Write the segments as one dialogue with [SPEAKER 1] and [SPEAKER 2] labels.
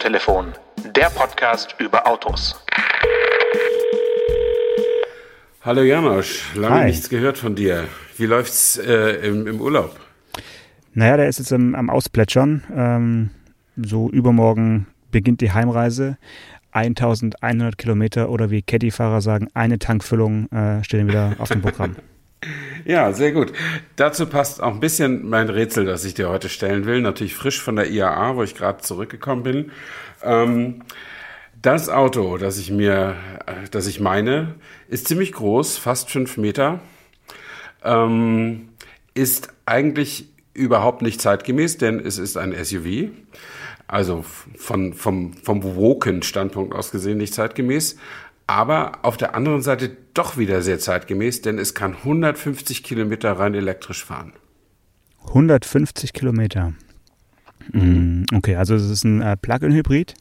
[SPEAKER 1] Autotelefon, der Podcast über Autos.
[SPEAKER 2] Hallo Janosch, lange
[SPEAKER 3] Hi.
[SPEAKER 2] nichts gehört von dir. Wie läuft's äh, im, im Urlaub?
[SPEAKER 3] Naja, der ist jetzt am, am Ausplätschern. Ähm, so übermorgen beginnt die Heimreise. 1100 Kilometer oder wie Caddy-Fahrer sagen, eine Tankfüllung äh, stehen wieder auf dem Programm.
[SPEAKER 2] Ja, sehr gut. Dazu passt auch ein bisschen mein Rätsel, das ich dir heute stellen will. Natürlich frisch von der IAA, wo ich gerade zurückgekommen bin. Ähm, das Auto, das ich mir, äh, das ich meine, ist ziemlich groß, fast fünf Meter. Ähm, ist eigentlich überhaupt nicht zeitgemäß, denn es ist ein SUV. Also von, vom, vom Woken-Standpunkt aus gesehen nicht zeitgemäß. Aber auf der anderen Seite doch wieder sehr zeitgemäß, denn es kann 150 Kilometer rein elektrisch fahren.
[SPEAKER 3] 150 Kilometer. Mm, Okay, also es ist ein äh, Plug-in-Hybrid.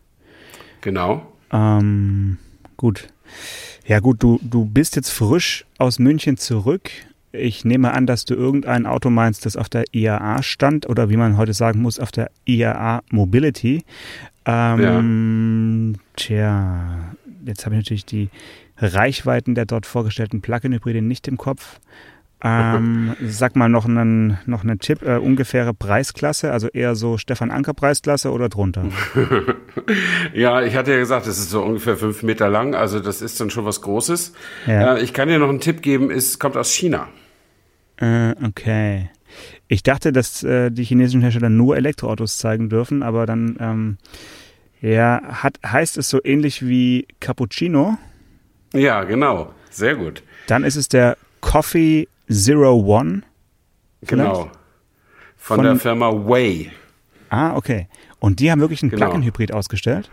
[SPEAKER 2] Genau.
[SPEAKER 3] Ähm, gut. Ja gut, du, du bist jetzt frisch aus München zurück. Ich nehme an, dass du irgendein Auto meinst, das auf der IAA stand oder wie man heute sagen muss, auf der IAA Mobility. Ähm, Tja, jetzt habe ich natürlich die Reichweiten der dort vorgestellten Plug-in-Hybride nicht im Kopf. Ähm, sag mal noch einen, noch einen Tipp, äh, ungefähre Preisklasse, also eher so Stefan Anker Preisklasse oder drunter?
[SPEAKER 2] Ja, ich hatte ja gesagt, es ist so ungefähr fünf Meter lang, also das ist dann schon was Großes.
[SPEAKER 3] Ja.
[SPEAKER 2] Äh, ich kann dir noch einen Tipp geben, es kommt aus China.
[SPEAKER 3] Äh, okay. Ich dachte, dass äh, die chinesischen Hersteller nur Elektroautos zeigen dürfen, aber dann ähm, ja, hat, heißt es so ähnlich wie Cappuccino.
[SPEAKER 2] Ja, genau. Sehr gut.
[SPEAKER 3] Dann ist es der Coffee Zero One. Vielleicht?
[SPEAKER 2] Genau. Von,
[SPEAKER 3] Von-
[SPEAKER 2] der Firma Way.
[SPEAKER 3] Ah, okay. Und die haben wirklich einen
[SPEAKER 2] Genau.
[SPEAKER 3] Plug-in-Hybrid ausgestellt.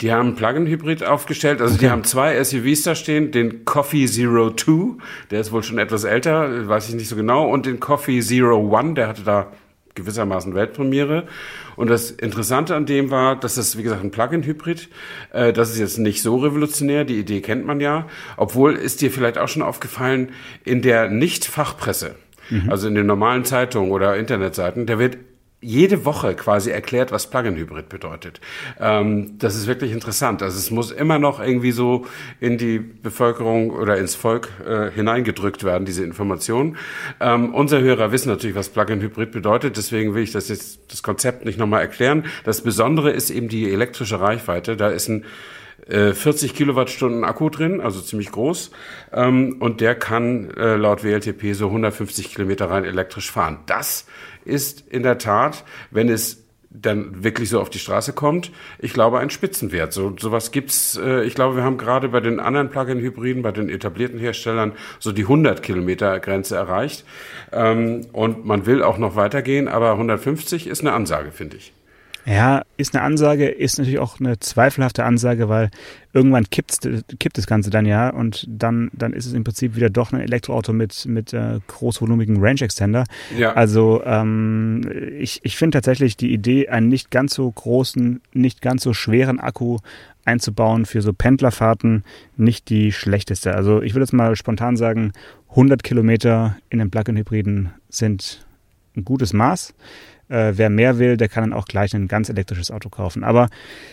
[SPEAKER 2] Die haben einen Plug-in-Hybrid aufgestellt. Also die haben zwei SUVs da stehen. Den Coffee Zero Two, der ist wohl schon etwas älter, weiß ich nicht so genau. Und den Coffee Zero One, der hatte da gewissermaßen Weltpremiere. Und das Interessante an dem war, dass das, wie gesagt, ein Plug-in-Hybrid, äh, das ist jetzt nicht so revolutionär, die Idee kennt man ja. Obwohl ist dir vielleicht auch schon aufgefallen, in der Nicht-Fachpresse, also in den normalen Zeitungen oder Internetseiten, da wird jede Woche quasi erklärt, was Plug-in-Hybrid bedeutet. Ähm, das ist wirklich interessant. Also es muss immer noch irgendwie so in die Bevölkerung oder ins Volk äh, hineingedrückt werden, diese Informationen. Ähm, unsere Hörer wissen natürlich, was Plug-in-Hybrid bedeutet. Deswegen will ich das jetzt, das Konzept nicht nochmal erklären. Das Besondere ist eben die elektrische Reichweite. Da ist ein äh, 40 Kilowattstunden Akku drin, also ziemlich groß. Ähm, und der kann äh, laut WLTP so 150 Kilometer rein elektrisch fahren. Das ist in der Tat, wenn es dann wirklich so auf die Straße kommt, ich glaube, ein Spitzenwert. So sowas gibt's. Äh, ich glaube, wir haben gerade bei den anderen Plug-in-Hybriden, bei den etablierten Herstellern so die 100 Kilometer Grenze erreicht. Ähm, und man will auch noch weitergehen, aber 150 ist eine Ansage, finde ich.
[SPEAKER 3] Ja, ist eine Ansage, ist natürlich auch eine zweifelhafte Ansage, weil irgendwann kippt's, kippt das Ganze dann ja und dann, dann ist es im Prinzip wieder doch ein Elektroauto mit, mit äh, großvolumigen Range Extender.
[SPEAKER 2] Ja.
[SPEAKER 3] Also ähm, ich, ich finde tatsächlich die Idee, einen nicht ganz so großen, nicht ganz so schweren Akku einzubauen für so Pendlerfahrten nicht die schlechteste. Also ich würde jetzt mal spontan sagen, 100 Kilometer in einem Plug-in-Hybriden sind ein gutes Maß. Äh, wer mehr will, der kann dann auch gleich ein ganz elektrisches Auto kaufen. Aber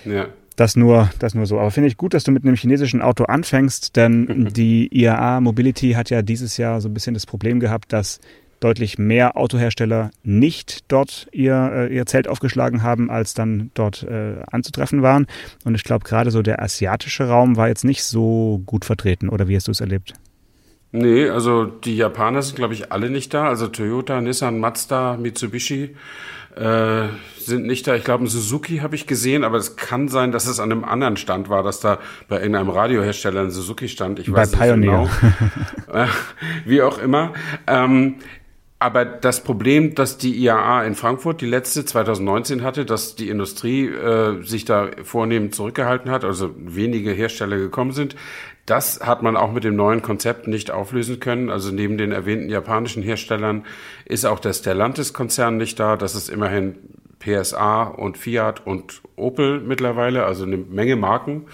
[SPEAKER 2] Ja.
[SPEAKER 3] das nur, das nur so. Aber finde ich gut, dass du mit einem chinesischen Auto anfängst, denn die IAA Mobility hat ja dieses Jahr so ein bisschen das Problem gehabt, dass deutlich mehr Autohersteller nicht dort ihr, äh, ihr Zelt aufgeschlagen haben, als dann dort äh, anzutreffen waren. Und ich glaube, gerade so der asiatische Raum war jetzt nicht so gut vertreten. Oder wie hast du es erlebt?
[SPEAKER 2] Nee, also die Japaner sind, glaube ich, alle nicht da. Also Toyota, Nissan, Mazda, Mitsubishi äh, sind nicht da. Ich glaube, ein Suzuki habe ich gesehen, aber es kann sein, dass es an einem anderen Stand war, dass da bei irgendeinem Radiohersteller ein Suzuki stand. Ich
[SPEAKER 3] Bei
[SPEAKER 2] weiß
[SPEAKER 3] Pioneer.
[SPEAKER 2] nicht genau. Äh, Wie auch immer. Ähm, aber das Problem, dass die IAA in Frankfurt, die letzte 2019 hatte, dass die Industrie äh, sich da vornehmend zurückgehalten hat, also wenige Hersteller gekommen sind, das hat man auch mit dem neuen Konzept nicht auflösen können. Also neben den erwähnten japanischen Herstellern ist auch der Stellantis-Konzern nicht da. Das ist immerhin PSA und Fiat und Opel mittlerweile, also eine Menge Marken.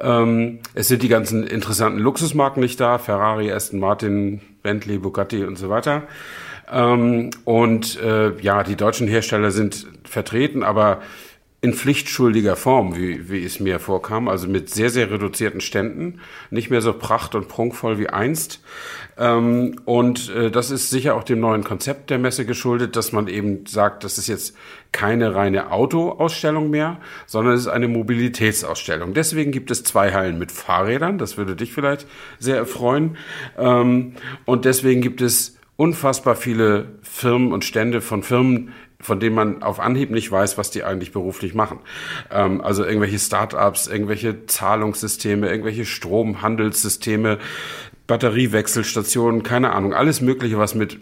[SPEAKER 2] Ähm, es sind die ganzen interessanten Luxusmarken nicht da, Ferrari, Aston Martin, Bentley, Bugatti und so weiter. Ähm, und äh, ja, die deutschen Hersteller sind vertreten, aber in pflichtschuldiger Form, wie, wie es mir vorkam, also mit sehr, sehr reduzierten Ständen, nicht mehr so pracht- und prunkvoll wie einst. Ähm, und äh, das ist sicher auch dem neuen Konzept der Messe geschuldet, dass man eben sagt, das ist jetzt keine reine Autoausstellung mehr, sondern es ist eine Mobilitätsausstellung. Deswegen gibt es zwei Hallen mit Fahrrädern, das würde dich vielleicht sehr erfreuen. Ähm, und deswegen gibt es unfassbar viele Firmen und Stände von Firmen, von denen man auf Anhieb nicht weiß, was die eigentlich beruflich machen. Ähm, also irgendwelche Start-ups, irgendwelche Zahlungssysteme, irgendwelche Stromhandelssysteme, Batteriewechselstationen, keine Ahnung, alles Mögliche, was mit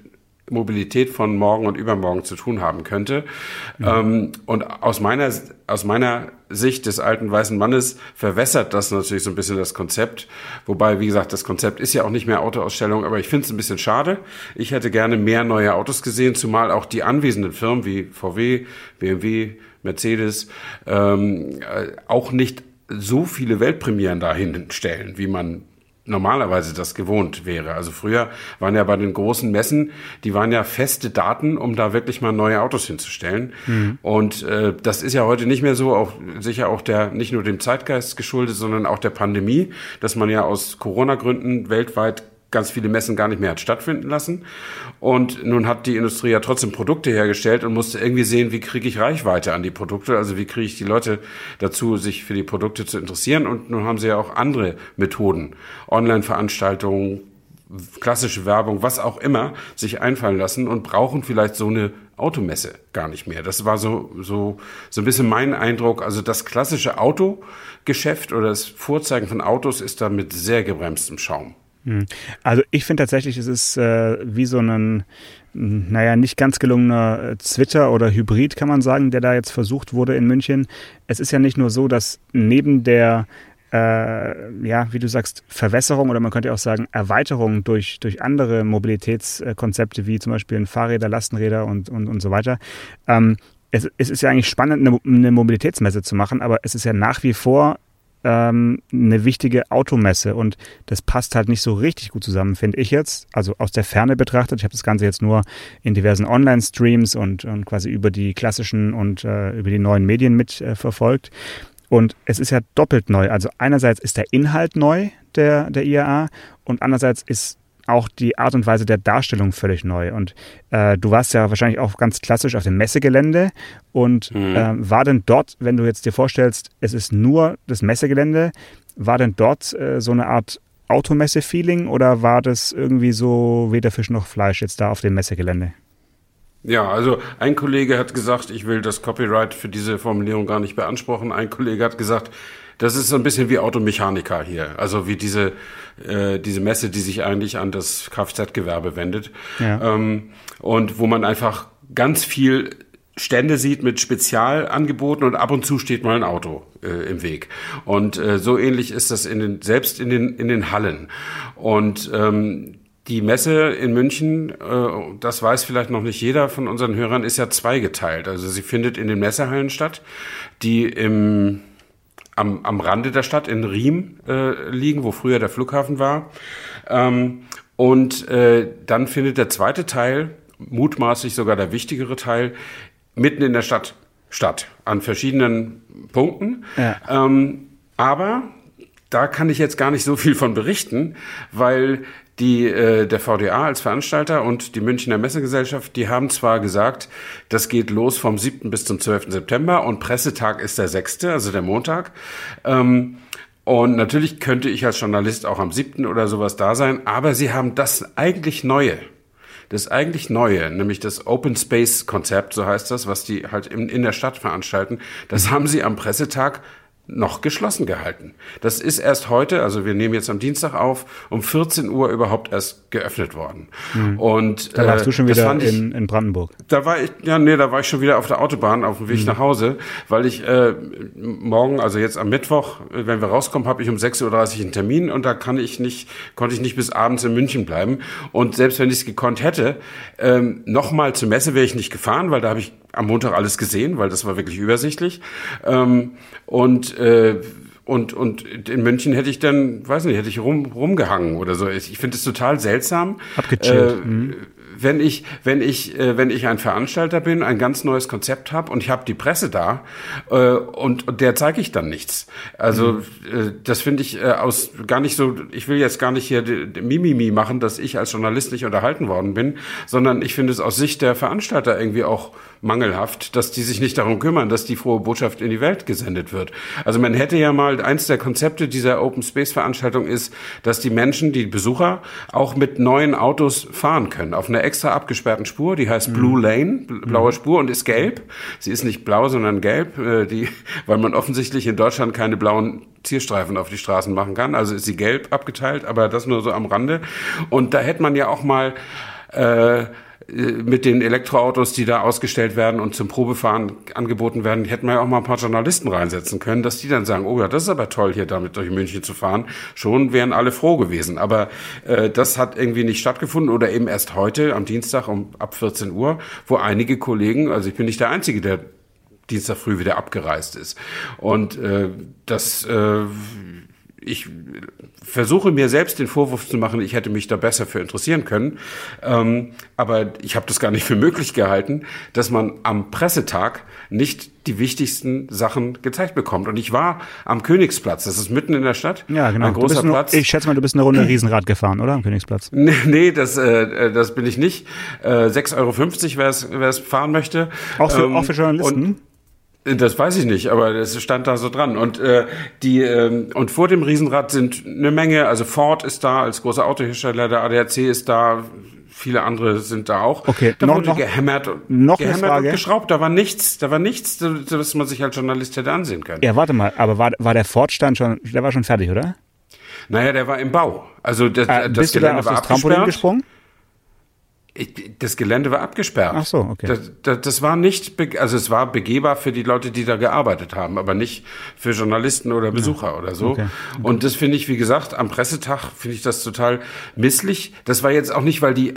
[SPEAKER 2] Mobilität von morgen und übermorgen zu tun haben könnte. Mhm. Ähm, und aus meiner, aus meiner Sicht des alten weißen Mannes verwässert das natürlich so ein bisschen das Konzept. Wobei, wie gesagt, das Konzept ist ja auch nicht mehr Autoausstellung, aber ich finde es ein bisschen schade. Ich hätte gerne mehr neue Autos gesehen, zumal auch die anwesenden Firmen wie VW, BMW, Mercedes ähm, äh, auch nicht so viele Weltpremieren dahin stellen, wie man normalerweise das gewohnt wäre. Also früher waren ja bei den großen Messen, die waren ja feste Daten, um da wirklich mal neue Autos hinzustellen. Mhm. Und äh, das ist ja heute nicht mehr so, auch sicher auch der nicht nur dem Zeitgeist geschuldet, sondern auch der Pandemie, dass man ja aus Corona-Gründen weltweit ganz viele Messen gar nicht mehr hat stattfinden lassen. Und nun hat die Industrie ja trotzdem Produkte hergestellt und musste irgendwie sehen, wie kriege ich Reichweite an die Produkte, also wie kriege ich die Leute dazu, sich für die Produkte zu interessieren. Und nun haben sie ja auch andere Methoden, Online-Veranstaltungen, klassische Werbung, was auch immer, sich einfallen lassen und brauchen vielleicht so eine Automesse gar nicht mehr. Das war so, so, so ein bisschen mein Eindruck. Also das klassische Autogeschäft oder das Vorzeigen von Autos ist da mit sehr gebremstem Schaum.
[SPEAKER 3] Hm. Also ich finde tatsächlich, es ist äh, wie so ein, naja, nicht ganz gelungener äh, Twitter oder Hybrid, kann man sagen, der da jetzt versucht wurde in München. Es ist ja nicht nur so, dass neben der äh, ja, wie du sagst, Verwässerung oder man könnte auch sagen Erweiterung durch, durch andere Mobilitätskonzepte wie zum Beispiel Fahrräder, Lastenräder und, und, und so weiter. Ähm, es, es ist ja eigentlich spannend, eine, eine Mobilitätsmesse zu machen, aber es ist ja nach wie vor ähm, eine wichtige Automesse und das passt halt nicht so richtig gut zusammen, finde ich jetzt. Also aus der Ferne betrachtet. Ich habe das Ganze jetzt nur in diversen Online-Streams und, und quasi über die klassischen und äh, über die neuen Medien mitverfolgt. Äh, und es ist ja doppelt neu. Also einerseits ist der Inhalt neu der, der IAA und andererseits ist auch die Art und Weise der Darstellung völlig neu. Und äh, du warst ja wahrscheinlich auch ganz klassisch auf dem Messegelände. Und mhm. äh, war denn dort, wenn du jetzt dir vorstellst, es ist nur das Messegelände, war denn dort äh, so eine Art Automesse-Feeling oder war das irgendwie so weder Fisch noch Fleisch jetzt da auf dem Messegelände?
[SPEAKER 2] Ja, also ein Kollege hat gesagt, ich will das Copyright für diese Formulierung gar nicht beanspruchen. Ein Kollege hat gesagt, das ist so ein bisschen wie Automechaniker hier. Also wie diese, äh, diese Messe, die sich eigentlich an das Kfz-Gewerbe wendet. Ja. Ähm, und wo man einfach ganz viel Stände sieht mit Spezialangeboten und ab und zu steht mal ein Auto äh, im Weg. Und äh, so ähnlich ist das in den, selbst in den, in den Hallen. Und ähm, die Messe in München, äh, das weiß vielleicht noch nicht jeder von unseren Hörern, ist ja zweigeteilt. Also sie findet in den Messehallen statt, die im am, am Rande der Stadt in Riem äh, liegen, wo früher der Flughafen war. Ähm, und äh, dann findet der zweite Teil, mutmaßlich sogar der wichtigere Teil, mitten in der Stadt statt, an verschiedenen Punkten. Ja. Ähm, aber da kann ich jetzt gar nicht so viel von berichten, weil die, äh, der VDA als Veranstalter und die Münchner Messegesellschaft, die haben zwar gesagt, das geht los vom 7. bis zum 12. September und Pressetag ist der 6., also der Montag. Ähm, und natürlich könnte ich als Journalist auch am 7. oder sowas da sein, aber sie haben das eigentlich Neue, das eigentlich Neue, nämlich das Open Space Konzept, so heißt das, was die halt in, in der Stadt veranstalten, das haben sie am Pressetag noch geschlossen gehalten. Das ist erst heute, also wir nehmen jetzt am Dienstag auf, um 14 Uhr überhaupt erst geöffnet worden.
[SPEAKER 3] Mhm. Und da warst äh, du schon wieder ich, in, in, Brandenburg.
[SPEAKER 2] Da war ich, ja, nee, da war ich schon wieder auf der Autobahn auf dem Weg mhm. nach Hause, weil ich äh, morgen, also jetzt am Mittwoch, wenn wir rauskommen, habe ich um 6.30 Uhr einen Termin und da kann ich nicht, konnte ich nicht bis abends in München bleiben. Und selbst wenn ich es gekonnt hätte, ähm, nochmal zur Messe wäre ich nicht gefahren, weil da habe ich am Montag alles gesehen, weil das war wirklich übersichtlich. Ähm, und äh, und, und in München hätte ich dann, weiß nicht, hätte ich rum, rumgehangen oder so. Ich finde es total seltsam.
[SPEAKER 3] Abgechillt. Äh, mhm
[SPEAKER 2] wenn ich, wenn ich, äh, wenn ich ein Veranstalter bin, ein ganz neues Konzept habe und ich habe die Presse da äh, und, und der zeige ich dann nichts. Also mhm. äh, das finde ich äh, aus gar nicht so. Ich will jetzt gar nicht hier Mimimi machen, dass ich als Journalist nicht unterhalten worden bin, sondern ich finde es aus Sicht der Veranstalter irgendwie auch mangelhaft, dass die sich nicht darum kümmern, dass die frohe Botschaft in die Welt gesendet wird. Also man hätte ja mal eins der Konzepte dieser Open Space Veranstaltung ist, dass die Menschen, die Besucher auch mit neuen Autos fahren können auf einer extra abgesperrten Spur, die heißt mhm. Blue Lane, blaue mhm. Spur und ist gelb. Sie ist nicht blau, sondern gelb, äh, die, weil man offensichtlich in Deutschland keine blauen Zierstreifen auf die Straßen machen kann. Also ist sie gelb abgeteilt, aber das nur so am Rande. Und da hätte man ja auch mal äh, mit den Elektroautos, die da ausgestellt werden und zum Probefahren angeboten werden, hätten wir ja auch mal ein paar Journalisten reinsetzen können, dass die dann sagen, oh ja, das ist aber toll, hier damit durch München zu fahren. Schon wären alle froh gewesen. Aber äh, das hat irgendwie nicht stattgefunden oder eben erst heute am Dienstag um ab 14 Uhr, wo einige Kollegen, also ich bin nicht der Einzige, der Dienstag früh wieder abgereist ist. Und äh, das äh, ich versuche mir selbst den Vorwurf zu machen, ich hätte mich da besser für interessieren können. Ähm, aber ich habe das gar nicht für möglich gehalten, dass man am Pressetag nicht die wichtigsten Sachen gezeigt bekommt. Und ich war am Königsplatz, das ist mitten in der Stadt.
[SPEAKER 3] Ja, genau. Ein großer nur, Platz. Ich schätze mal, du bist eine Runde Riesenrad gefahren, oder? Am Königsplatz.
[SPEAKER 2] Nee, nee das, äh, das bin ich nicht. Äh, 6,50 Euro, wer es fahren möchte.
[SPEAKER 3] Auch für, ähm, auch für Journalisten? Und,
[SPEAKER 2] das weiß ich nicht, aber es stand da so dran. Und äh, die ähm, und vor dem Riesenrad sind eine Menge. Also Ford ist da als großer Autohersteller, der ADAC ist da, viele andere sind da auch.
[SPEAKER 3] Okay,
[SPEAKER 2] da
[SPEAKER 3] noch,
[SPEAKER 2] wurde
[SPEAKER 3] noch,
[SPEAKER 2] gehämmert,
[SPEAKER 3] noch
[SPEAKER 2] gehämmert und geschraubt. Da war nichts, da war nichts, was man sich als Journalist hätte ansehen können.
[SPEAKER 3] Ja, warte mal, aber war, war der Ford-Stand schon, der war schon fertig, oder?
[SPEAKER 2] Naja, der war im Bau. Also das,
[SPEAKER 3] äh,
[SPEAKER 2] das
[SPEAKER 3] bist Gelände du da auf das Trampolin gesprungen?
[SPEAKER 2] Das Gelände war abgesperrt.
[SPEAKER 3] Ach so, okay.
[SPEAKER 2] Das, das, das, war nicht, also es war begehbar für die Leute, die da gearbeitet haben, aber nicht für Journalisten oder Besucher ja. oder so. Okay. Okay. Und das finde ich, wie gesagt, am Pressetag finde ich das total misslich. Das war jetzt auch nicht, weil die,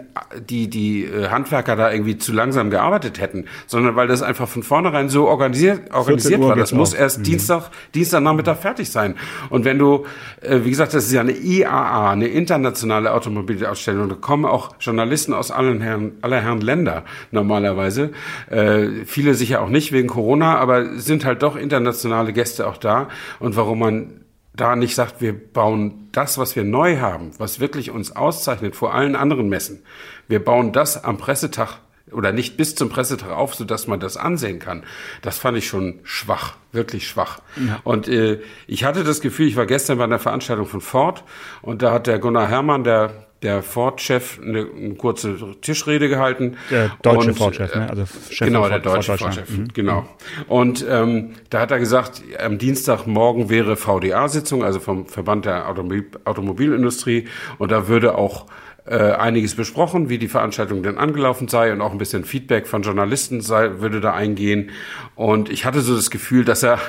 [SPEAKER 2] die, die äh, Handwerker da irgendwie zu langsam gearbeitet hätten, sondern weil das einfach von vornherein so organisiert, organisiert war. Das muss erst mhm. Dienstag, Dienstagnachmittag fertig sein. Und wenn du, äh, wie gesagt, das ist ja eine IAA, eine internationale Automobilausstellung, da kommen auch Journalisten aus allen allen Herren, aller Herren Länder normalerweise. Äh, viele sicher auch nicht wegen Corona, aber sind halt doch internationale Gäste auch da. Und warum man da nicht sagt, wir bauen das, was wir neu haben, was wirklich uns auszeichnet vor allen anderen Messen. Wir bauen das am Pressetag oder nicht bis zum Pressetag auf, sodass man das ansehen kann. Das fand ich schon schwach, wirklich schwach. Ja. Und äh, ich hatte das Gefühl, ich war gestern bei einer Veranstaltung von Ford und da hat der Gunnar Herrmann, der der Ford-Chef eine, eine, kurze Tischrede gehalten.
[SPEAKER 3] Der deutsche Ford-Chef, ne?
[SPEAKER 2] Also Chef genau, der deutsche Ford-Chef, mhm. genau. Und ähm, da hat er gesagt, am Dienstagmorgen wäre VDA-Sitzung, also vom Verband der Automobil Automobilindustrie, und da würde auch äh, einiges besprochen, wie die Veranstaltung denn angelaufen sei und auch ein bisschen Feedback von Journalisten sei, würde da eingehen. Und ich hatte so das Gefühl, dass er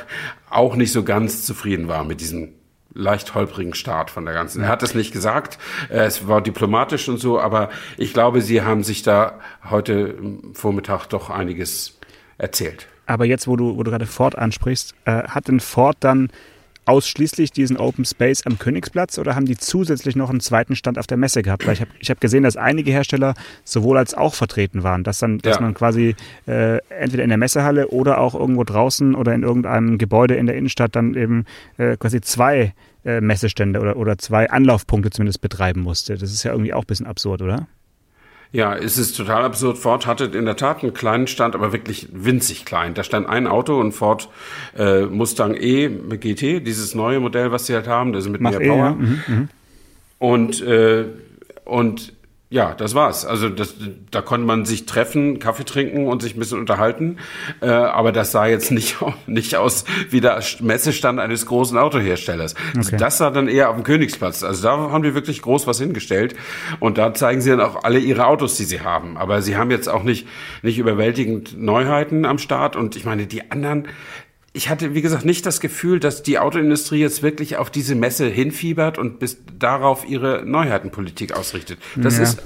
[SPEAKER 2] auch nicht so ganz zufrieden war mit diesem leicht holprigen Start von der ganzen. Er hat es nicht gesagt, äh, es war diplomatisch und so, aber ich glaube, Sie haben sich da heute Vormittag doch einiges erzählt.
[SPEAKER 3] Aber jetzt, wo du, wo du gerade Ford ansprichst, äh, hat denn Ford dann ausschließlich diesen Open Space am Königsplatz oder haben die zusätzlich noch einen zweiten Stand auf der Messe gehabt? Weil ich habe ich hab gesehen, dass einige Hersteller sowohl als auch vertreten waren, dass dann, dass ja. man quasi äh, entweder in der Messehalle oder auch irgendwo draußen oder in irgendeinem Gebäude in der Innenstadt dann eben äh, quasi zwei äh, Messestände oder, oder zwei Anlaufpunkte zumindest betreiben musste. Das ist ja irgendwie auch ein bisschen absurd, oder?
[SPEAKER 2] Ja, es ist total absurd. Ford hatte in der Tat einen kleinen Stand, aber wirklich winzig klein. Da stand ein Auto, ein Ford äh, Mustang E GT, dieses neue Modell, was sie halt haben, das ist mit mehr e, Power. Ja. Mhm, mh. Und äh, und ja, das war's. Also das, da konnte man sich treffen, Kaffee trinken und sich ein bisschen unterhalten. Äh, aber das sah jetzt nicht, nicht aus wie der Messestand eines großen Autoherstellers. Also okay. das sah dann eher auf dem Königsplatz. Also da haben die wirklich groß was hingestellt. Und da zeigen sie dann auch alle ihre Autos, die sie haben. Aber sie haben jetzt auch nicht, nicht überwältigend Neuheiten am Start. Und ich meine, die anderen, ich hatte, wie gesagt, nicht das Gefühl, dass die Autoindustrie jetzt wirklich auf diese Messe hinfiebert und bis darauf ihre Neuheitenpolitik ausrichtet. Das ja. ist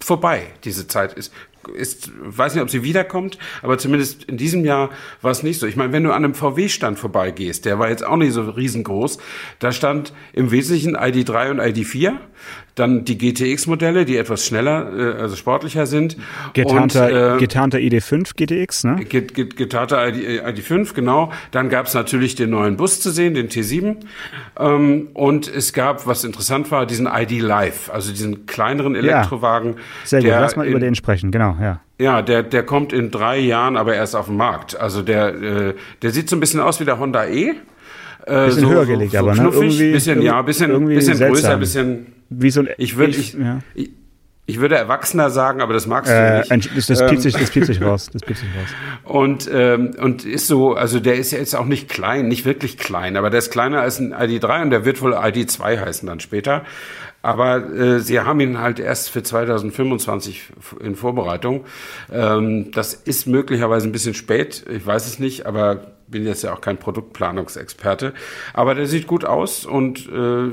[SPEAKER 2] vorbei. Diese Zeit ist, ist, weiß nicht, ob sie wiederkommt, aber zumindest in diesem Jahr war es nicht so. Ich meine, wenn du an einem VW-Stand vorbeigehst, der war jetzt auch nicht so riesengroß, da stand im Wesentlichen ID3 und ID4. Dann die GTX-Modelle, die etwas schneller, äh, also sportlicher sind.
[SPEAKER 3] Getarnter, äh, getarnter ID5 GTX, ne?
[SPEAKER 2] Get, get, getarnter ID, ID5, genau. Dann gab es natürlich den neuen Bus zu sehen, den T7. Ähm, und es gab, was interessant war, diesen ID Live, also diesen kleineren Elektrowagen.
[SPEAKER 3] Ja, sehr gut, lass mal über den sprechen, genau, ja.
[SPEAKER 2] Ja, der, der kommt in drei Jahren aber erst auf den Markt. Also der, äh, der sieht so ein bisschen aus wie der Honda E.
[SPEAKER 3] Äh, bisschen so, höher gelegt, so, so aber ne?
[SPEAKER 2] Irgendwie, bisschen, ja, bisschen, bisschen größer, bisschen.
[SPEAKER 3] Wie so ein,
[SPEAKER 2] ich würde, ich, ja. ich, ich würde Erwachsener sagen, aber das magst du äh, nicht.
[SPEAKER 3] Das, das, piept sich, das piept sich raus. Das piept sich raus.
[SPEAKER 2] Und, ähm, und ist so, also der ist ja jetzt auch nicht klein, nicht wirklich klein, aber der ist kleiner als ein ID3 und der wird wohl ID2 heißen dann später. Aber äh, sie haben ihn halt erst für 2025 in Vorbereitung. Ähm, das ist möglicherweise ein bisschen spät, ich weiß es nicht, aber bin jetzt ja auch kein Produktplanungsexperte. Aber der sieht gut aus und äh,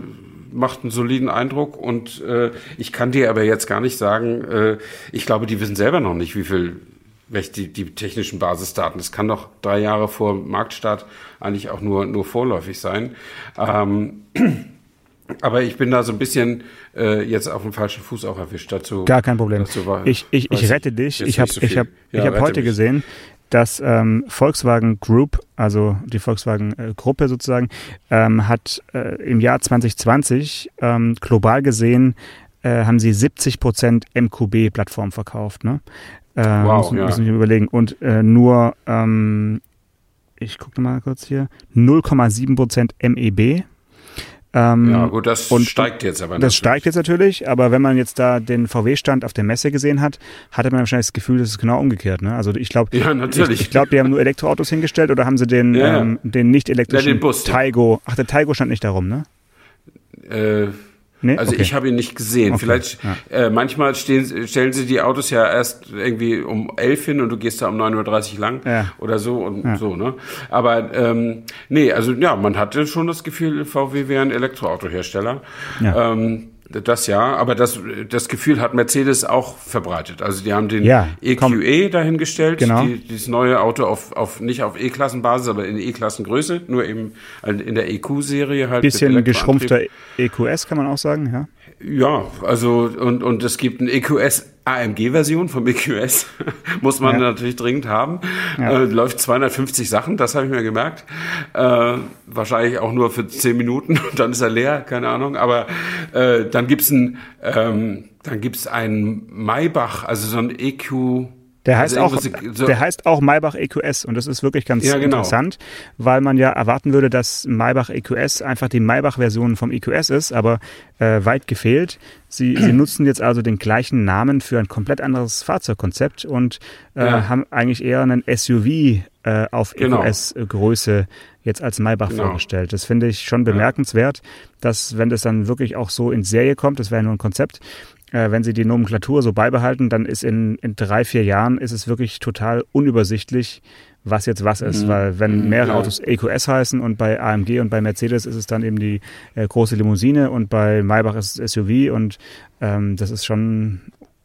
[SPEAKER 2] macht einen soliden Eindruck. Und äh, ich kann dir aber jetzt gar nicht sagen, äh, ich glaube, die wissen selber noch nicht, wie viel welche die, die technischen Basisdaten. Das kann doch drei Jahre vor Marktstart eigentlich auch nur, nur vorläufig sein. Ähm, aber ich bin da so ein bisschen äh, jetzt auf dem falschen Fuß auch erwischt. Dazu,
[SPEAKER 3] Gar kein Problem.
[SPEAKER 2] War,
[SPEAKER 3] ich, ich, ich rette dich. Ich habe so ich hab, ja, ich hab heute mich. gesehen, dass ähm, Volkswagen Group, also die Volkswagen äh, Gruppe sozusagen, ähm, hat äh, im Jahr 2020 ähm, global gesehen äh, haben sie 70 Prozent MQB-Plattform verkauft. Ne? Äh, wow, müssen, ja. müssen wir überlegen. Und äh, nur, ähm, ich gucke mal kurz hier, 0,7 Prozent MEB.
[SPEAKER 2] Ähm, ja, gut, das und steigt jetzt aber.
[SPEAKER 3] Das natürlich. steigt jetzt natürlich, aber wenn man jetzt da den VW-Stand auf der Messe gesehen hat, hatte man wahrscheinlich das Gefühl, das ist genau umgekehrt. Ne? Also ich glaube,
[SPEAKER 2] ja, natürlich.
[SPEAKER 3] ich, ich glaube, die haben nur Elektroautos hingestellt oder haben sie den, ja, ähm, den nicht elektrischen ja, den Bus, Taigo? Ach, der Taigo stand nicht darum, ne?
[SPEAKER 2] Äh, Nee? Also okay. ich habe ihn nicht gesehen. Okay. Vielleicht ja. äh, manchmal stehen, stellen sie die Autos ja erst irgendwie um elf hin und du gehst da um 9.30 Uhr lang ja. oder so und ja. so, ne? Aber ähm, nee, also ja, man hatte schon das Gefühl, VW wäre ein Elektroautohersteller. Ja. Ähm, das ja, aber das, das Gefühl hat Mercedes auch verbreitet. Also die haben den ja, EQE e dahingestellt, genau. die, dieses neue Auto auf, auf nicht auf E-Klassenbasis, aber in E-Klassengröße, nur eben in der EQ-Serie halt.
[SPEAKER 3] Bisschen geschrumpfter EQS kann man auch sagen, ja.
[SPEAKER 2] Ja, also und, und es gibt ein EQS AMG-Version vom EQS, muss man ja. natürlich dringend haben. Ja. Äh, läuft 250 Sachen, das habe ich mir gemerkt. Äh, wahrscheinlich auch nur für 10 Minuten, dann ist er leer, keine Ahnung. Aber äh, dann gibt's ein, ähm, dann gibt's ein Maybach, also so ein EQ
[SPEAKER 3] der heißt, also auch, so der heißt auch Maybach EQS und das ist wirklich ganz ja, genau. interessant, weil man ja erwarten würde, dass Maybach EQS einfach die Maybach-Version vom EQS ist, aber äh, weit gefehlt. Sie, sie nutzen jetzt also den gleichen Namen für ein komplett anderes Fahrzeugkonzept und äh, ja. haben eigentlich eher einen SUV äh, auf genau. EQS-Größe jetzt als Maybach genau. vorgestellt. Das finde ich schon bemerkenswert, dass wenn das dann wirklich auch so in Serie kommt, das wäre nur ein Konzept, äh, wenn sie die Nomenklatur so beibehalten, dann ist in, in drei, vier Jahren ist es wirklich total unübersichtlich, was jetzt was ist. Mhm. Weil wenn mhm, mehrere ja. Autos EQS heißen und bei AMG und bei Mercedes ist es dann eben die äh, große Limousine und bei Maybach ist es SUV und ähm, das ist schon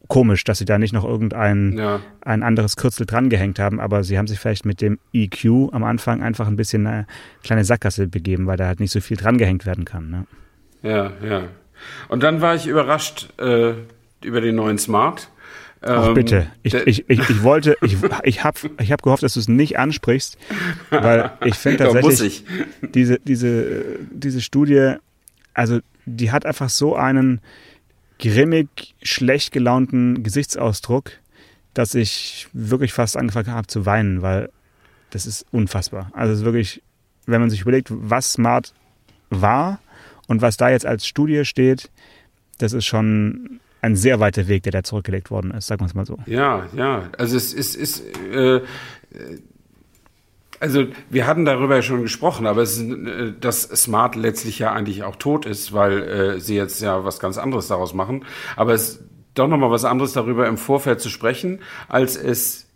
[SPEAKER 3] komisch, dass sie da nicht noch irgendein ja. ein anderes Kürzel drangehängt haben, aber sie haben sich vielleicht mit dem EQ am Anfang einfach ein bisschen eine kleine Sackgasse begeben, weil da halt nicht so viel drangehängt werden kann. Ne?
[SPEAKER 2] Ja, ja. Und dann war ich überrascht äh, über den neuen Smart.
[SPEAKER 3] Ach ähm, bitte. Ich, ich, ich, ich wollte, ich, ich habe ich hab gehofft, dass du es nicht ansprichst, weil ich finde tatsächlich diese, diese, diese Studie, also die hat einfach so einen grimmig, schlecht gelaunten Gesichtsausdruck, dass ich wirklich fast angefangen habe zu weinen, weil das ist unfassbar. Also es ist wirklich, wenn man sich überlegt, was Smart war und was da jetzt als Studie steht, das ist schon ein sehr weiter Weg, der da zurückgelegt worden ist, sagen wir es mal so.
[SPEAKER 2] Ja, ja. Also es ist, ist äh, also wir hatten darüber schon gesprochen, aber es ist, äh, dass Smart letztlich ja eigentlich auch tot ist, weil äh, sie jetzt ja was ganz anderes daraus machen. Aber es ist doch nochmal was anderes darüber im Vorfeld zu sprechen, als es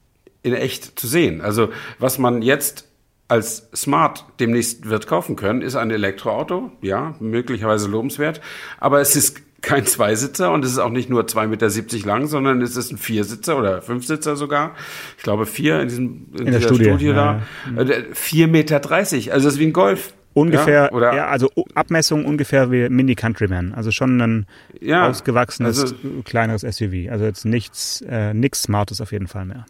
[SPEAKER 2] in echt zu sehen. Also was man jetzt als Smart demnächst wird kaufen können, ist ein Elektroauto. Ja, möglicherweise lobenswert. Aber es ist kein Zweisitzer und es ist auch nicht nur 2,70 Meter lang, sondern es ist ein Viersitzer oder Fünfsitzer sogar. Ich glaube vier in, diesem,
[SPEAKER 3] in, in der Studie, Studie
[SPEAKER 2] da. Ja. 4,30 äh, Meter. Also das ist wie ein Golf.
[SPEAKER 3] ungefähr,
[SPEAKER 2] Ja, oder-
[SPEAKER 3] ja, also Abmessung ungefähr wie Mini Countryman. Also schon ein
[SPEAKER 2] Ja,
[SPEAKER 3] ausgewachsenes,
[SPEAKER 2] also-
[SPEAKER 3] kleineres SUV. Also jetzt nichts, äh, nichts Smartes auf jeden Fall mehr.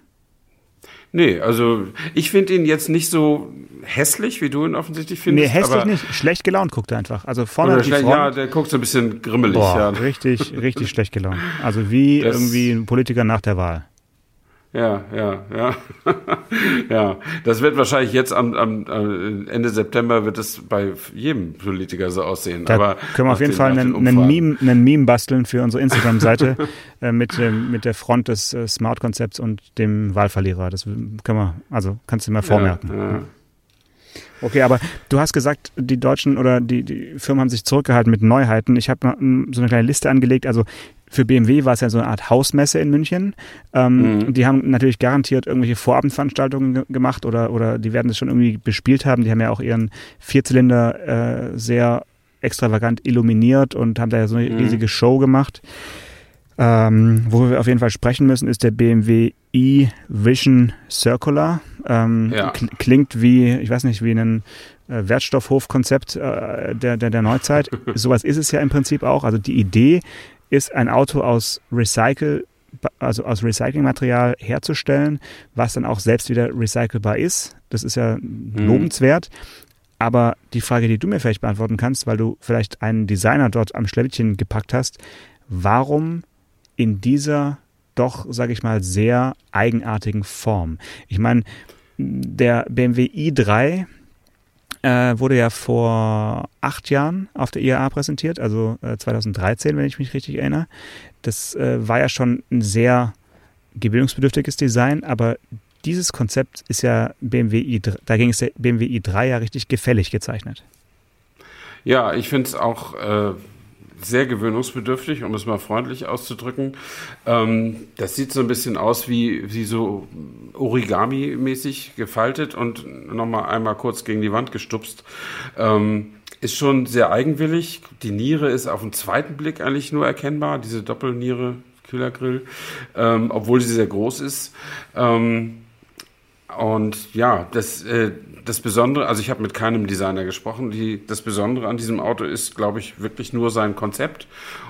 [SPEAKER 2] Nee, also ich finde ihn jetzt nicht so hässlich, wie du ihn offensichtlich findest.
[SPEAKER 3] Nee, hässlich
[SPEAKER 2] aber,
[SPEAKER 3] nicht. Schlecht gelaunt guckt er einfach. Also vorne
[SPEAKER 2] Oder schlecht,
[SPEAKER 3] Front.
[SPEAKER 2] ja, der guckt so ein bisschen grimmelig.
[SPEAKER 3] Boah,
[SPEAKER 2] ja.
[SPEAKER 3] richtig, richtig schlecht gelaunt. Also wie
[SPEAKER 2] Das-
[SPEAKER 3] irgendwie ein Politiker nach der Wahl.
[SPEAKER 2] Ja, ja, ja. ja, das wird wahrscheinlich jetzt am, am äh, Ende September wird es bei jedem Politiker so aussehen.
[SPEAKER 3] Da
[SPEAKER 2] Aber
[SPEAKER 3] können wir auf jeden
[SPEAKER 2] den-
[SPEAKER 3] Fall einen, einen. Meme, einen Meme basteln für unsere Instagram-Seite äh, mit, ähm, mit der Front des äh, Smart-Konzepts und dem Wahlverlierer. Das können wir, also kannst du dir mal vormerken.
[SPEAKER 2] Ja, ja.
[SPEAKER 3] Okay, aber du hast gesagt, die Deutschen oder die, die Firmen haben sich zurückgehalten mit Neuheiten. Ich habe so eine kleine Liste angelegt. Also für BMW war es ja so eine Art Hausmesse in München. Ähm,
[SPEAKER 2] Mhm.
[SPEAKER 3] Die haben natürlich garantiert irgendwelche Vorabendveranstaltungen ge gemacht oder, oder die werden das schon irgendwie bespielt haben. Die haben ja auch ihren Vierzylinder äh, sehr extravagant illuminiert und haben da ja so eine
[SPEAKER 2] Mhm.
[SPEAKER 3] riesige Show gemacht. Ähm, wo wir auf jeden Fall sprechen müssen, ist der BMW e-Vision Circular. Ähm,
[SPEAKER 2] Ja.
[SPEAKER 3] kl- Klingt wie, ich weiß nicht, wie ein äh, Wertstoffhofkonzept äh, der, der, der Neuzeit. Sowas ist es ja im Prinzip auch. Also die Idee ist, ein Auto aus Recycle, also aus Recyclingmaterial herzustellen, was dann auch selbst wieder recycelbar ist. Das ist ja lobenswert. Aber die Frage, die du mir vielleicht beantworten kannst, weil du vielleicht einen Designer dort am Schleppchen gepackt hast, warum in dieser doch, sage ich mal, sehr eigenartigen Form? Ich meine, der BMW i3 äh, wurde ja vor acht Jahren auf der IAA präsentiert, also äh, 2013, wenn ich mich richtig erinnere. Das äh, war ja schon ein sehr gewöhnungsbedürftiges Design, aber dieses Konzept ist ja BMW i3, da ging es der BMW i3 ja richtig gefällig gezeichnet.
[SPEAKER 2] Ja, ich finde es auch äh, sehr gewöhnungsbedürftig, um es mal freundlich auszudrücken. Ähm, das sieht so ein bisschen aus wie, wie so Origami-mäßig gefaltet und nochmal einmal kurz gegen die Wand gestupst. Ähm, ist schon sehr eigenwillig. Die Niere ist auf den zweiten Blick eigentlich nur erkennbar, diese Doppelniere, Kühlergrill, ähm, obwohl sie sehr groß ist. Ähm, und ja, das, äh, das Besondere, also ich habe mit keinem Designer gesprochen, die, das Besondere an diesem Auto ist, glaube ich, wirklich nur sein Konzept.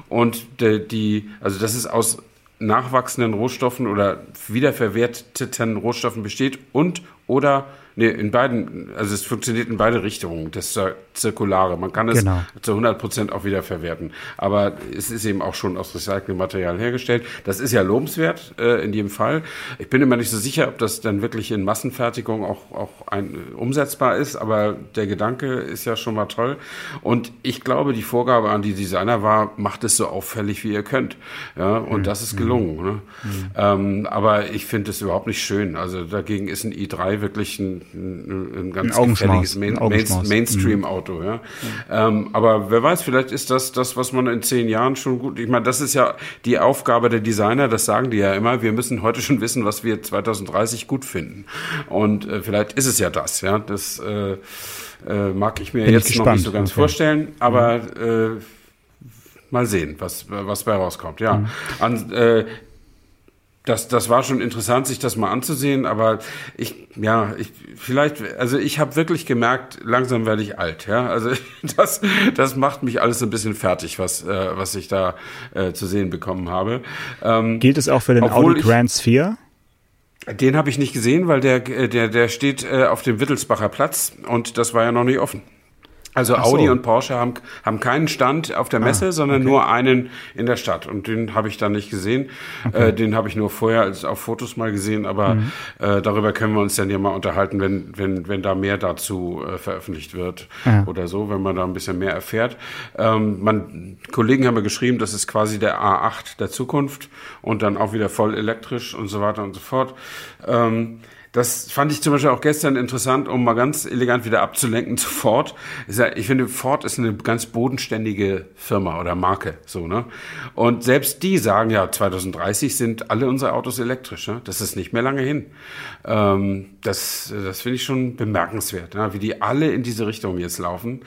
[SPEAKER 2] Und de, die, also dass es aus nachwachsenden Rohstoffen oder wiederverwerteten Rohstoffen besteht und oder nee, in beiden, also es funktioniert in beide Richtungen, das Zir- Zirkulare. Man kann es
[SPEAKER 3] Genau.
[SPEAKER 2] zu 100 Prozent auch wiederverwerten. Aber es ist eben auch schon aus Recyclingmaterial hergestellt. Das ist ja lobenswert äh, in jedem Fall. Ich bin immer nicht so sicher, ob das dann wirklich in Massenfertigung auch, auch ein, äh, umsetzbar ist, aber der Gedanke ist ja schon mal toll. Und ich glaube, die Vorgabe an die Designer war, macht es so auffällig, wie ihr könnt. Ja, und das ist gelungen. Ne? Ähm, aber ich finde es überhaupt nicht schön. Also dagegen ist ein i3 wirklich ein, ein, ein ganz
[SPEAKER 3] Ein
[SPEAKER 2] gefälliges Main. Main, Mainstream-Auto. Ja? Ähm, aber wer weiß, vielleicht ist das das, was man in zehn Jahren schon gut. Ich meine, das ist ja die Aufgabe der Designer. Das sagen die ja immer. Wir müssen heute schon wissen, was wir 2030 gut finden. Und äh, vielleicht ist es ja das. Ja, das äh, äh, mag ich mir
[SPEAKER 3] Bin ich
[SPEAKER 2] jetzt noch
[SPEAKER 3] gespannt.
[SPEAKER 2] nicht so ganz
[SPEAKER 3] Okay.
[SPEAKER 2] vorstellen. Aber äh, mal sehen, was was bei rauskommt. Ja, An, äh, das, das war schon interessant, sich das mal anzusehen, aber ich, ja, ich, vielleicht, also ich habe wirklich gemerkt, langsam werde ich alt, ja. Also das, das macht mich alles so ein bisschen fertig, was, äh, was ich da äh, zu sehen bekommen habe. Ähm,
[SPEAKER 3] Gilt es auch für den Audi Grand Sphere?
[SPEAKER 2] den habe ich nicht gesehen, weil der, äh, der, der steht äh, auf dem Wittelsbacher Platz und das war ja noch nicht offen. Also
[SPEAKER 3] so. Ah,
[SPEAKER 2] Audi und Porsche haben, haben keinen Stand auf der Messe, sondern nur einen in der Stadt. Und den habe ich dann nicht gesehen. Äh, den habe ich nur vorher als auf Fotos mal gesehen, aber
[SPEAKER 3] Mhm.
[SPEAKER 2] äh, darüber können wir uns dann ja mal unterhalten, wenn, wenn, wenn da mehr dazu äh, veröffentlicht wird
[SPEAKER 3] Ja.
[SPEAKER 2] oder so, wenn man da ein bisschen mehr erfährt. Ähm, man, Kollegen haben mir geschrieben, das ist quasi der A8 der Zukunft und dann auch wieder voll elektrisch und so weiter und so fort. Ähm, das fand ich zum Beispiel auch gestern interessant, um mal ganz elegant wieder abzulenken zu Ford. Ich finde, Ford ist eine ganz bodenständige Firma oder Marke, so, ne? Und selbst die sagen ja, 2030 sind alle unsere Autos elektrisch, ne? Das ist nicht mehr lange hin. Ähm, das, das finde ich schon bemerkenswert, ne? wie die alle in diese Richtung jetzt laufen.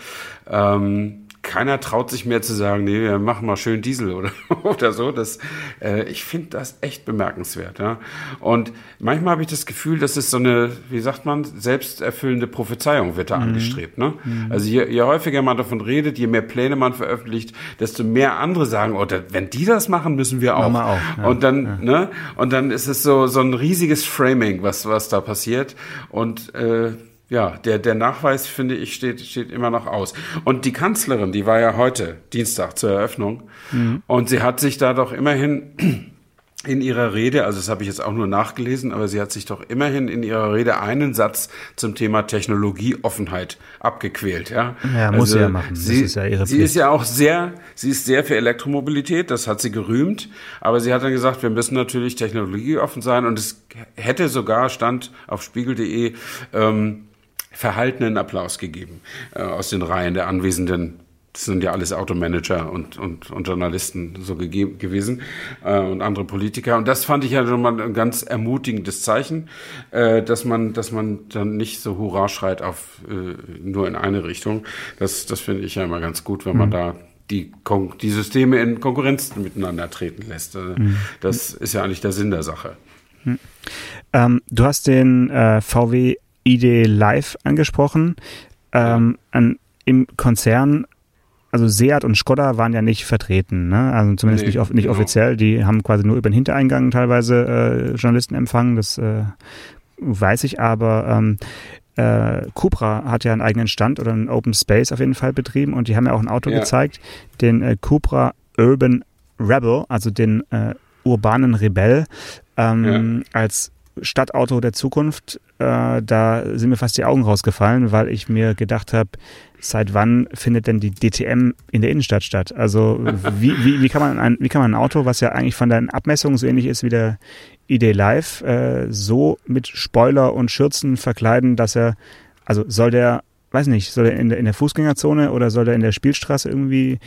[SPEAKER 2] Ähm, keiner traut sich mehr zu sagen, nee, wir machen mal schön Diesel oder, oder so. Das, äh, ich finde das echt bemerkenswert. Ja? Und manchmal habe ich das Gefühl, dass es so eine, wie sagt man, selbsterfüllende Prophezeiung wird da mhm. angestrebt. Ne? Mhm. Also je, je häufiger man davon redet, je mehr Pläne man veröffentlicht, desto mehr andere sagen, oh, wenn die das machen, müssen wir auch. auch ja. Und dann, ja. ne? Und dann ist es so so ein riesiges Framing, was was da passiert. Und äh, ja, der, der Nachweis, finde ich, steht, steht immer noch aus. Und die Kanzlerin, die war ja heute, Dienstag, zur Eröffnung. Mhm. Und sie hat sich da doch immerhin in ihrer Rede, also das habe ich jetzt auch nur nachgelesen, aber sie hat sich doch immerhin in ihrer Rede einen Satz zum Thema Technologieoffenheit abgequält. Ja,
[SPEAKER 3] ja muss also sie ja machen.
[SPEAKER 2] Sie, ist ja ihre sie ist ja auch sehr, sie ist sehr für Elektromobilität, das hat sie gerühmt, aber sie hat dann gesagt, wir müssen natürlich technologieoffen sein und es hätte sogar, stand auf spiegel.de, ähm, verhaltenen Applaus gegeben äh, aus den Reihen der anwesenden das sind ja alles Automanager und, und, und Journalisten so gegeben, gewesen äh, und andere Politiker. Und das fand ich ja schon mal ein ganz ermutigendes Zeichen, äh, dass man, dass man dann nicht so Hurra schreit auf äh, nur in eine Richtung. Das, das finde ich ja immer ganz gut, wenn man mhm. da die, Kon die Systeme in Konkurrenz miteinander treten lässt. Äh, mhm. Das ist ja eigentlich der Sinn der Sache.
[SPEAKER 3] Mhm. Ähm, du hast den äh, VW ID Live angesprochen. Ähm, an, Im Konzern, also Seat und Skoda waren ja nicht vertreten, ne? also zumindest nee, nicht, nicht genau. offiziell. Die haben quasi nur über den Hintereingang teilweise äh, Journalisten empfangen, das äh, weiß ich, aber ähm, äh, Cupra hat ja einen eigenen Stand oder einen Open Space auf jeden Fall betrieben und die haben ja auch ein Auto ja. gezeigt, den äh, Cupra Urban Rebel, also den äh, urbanen Rebell, ähm, ja. als Stadtauto der Zukunft, äh, da sind mir fast die Augen rausgefallen, weil ich mir gedacht habe, seit wann findet denn die DTM in der Innenstadt statt? Also wie, wie, wie, kann man ein, wie kann man ein Auto, was ja eigentlich von den Abmessungen so ähnlich ist wie der ID Live, äh, so mit Spoiler und Schürzen verkleiden, dass er, also soll der weiß nicht, soll er in der, in der Fußgängerzone oder soll er in der Spielstraße irgendwie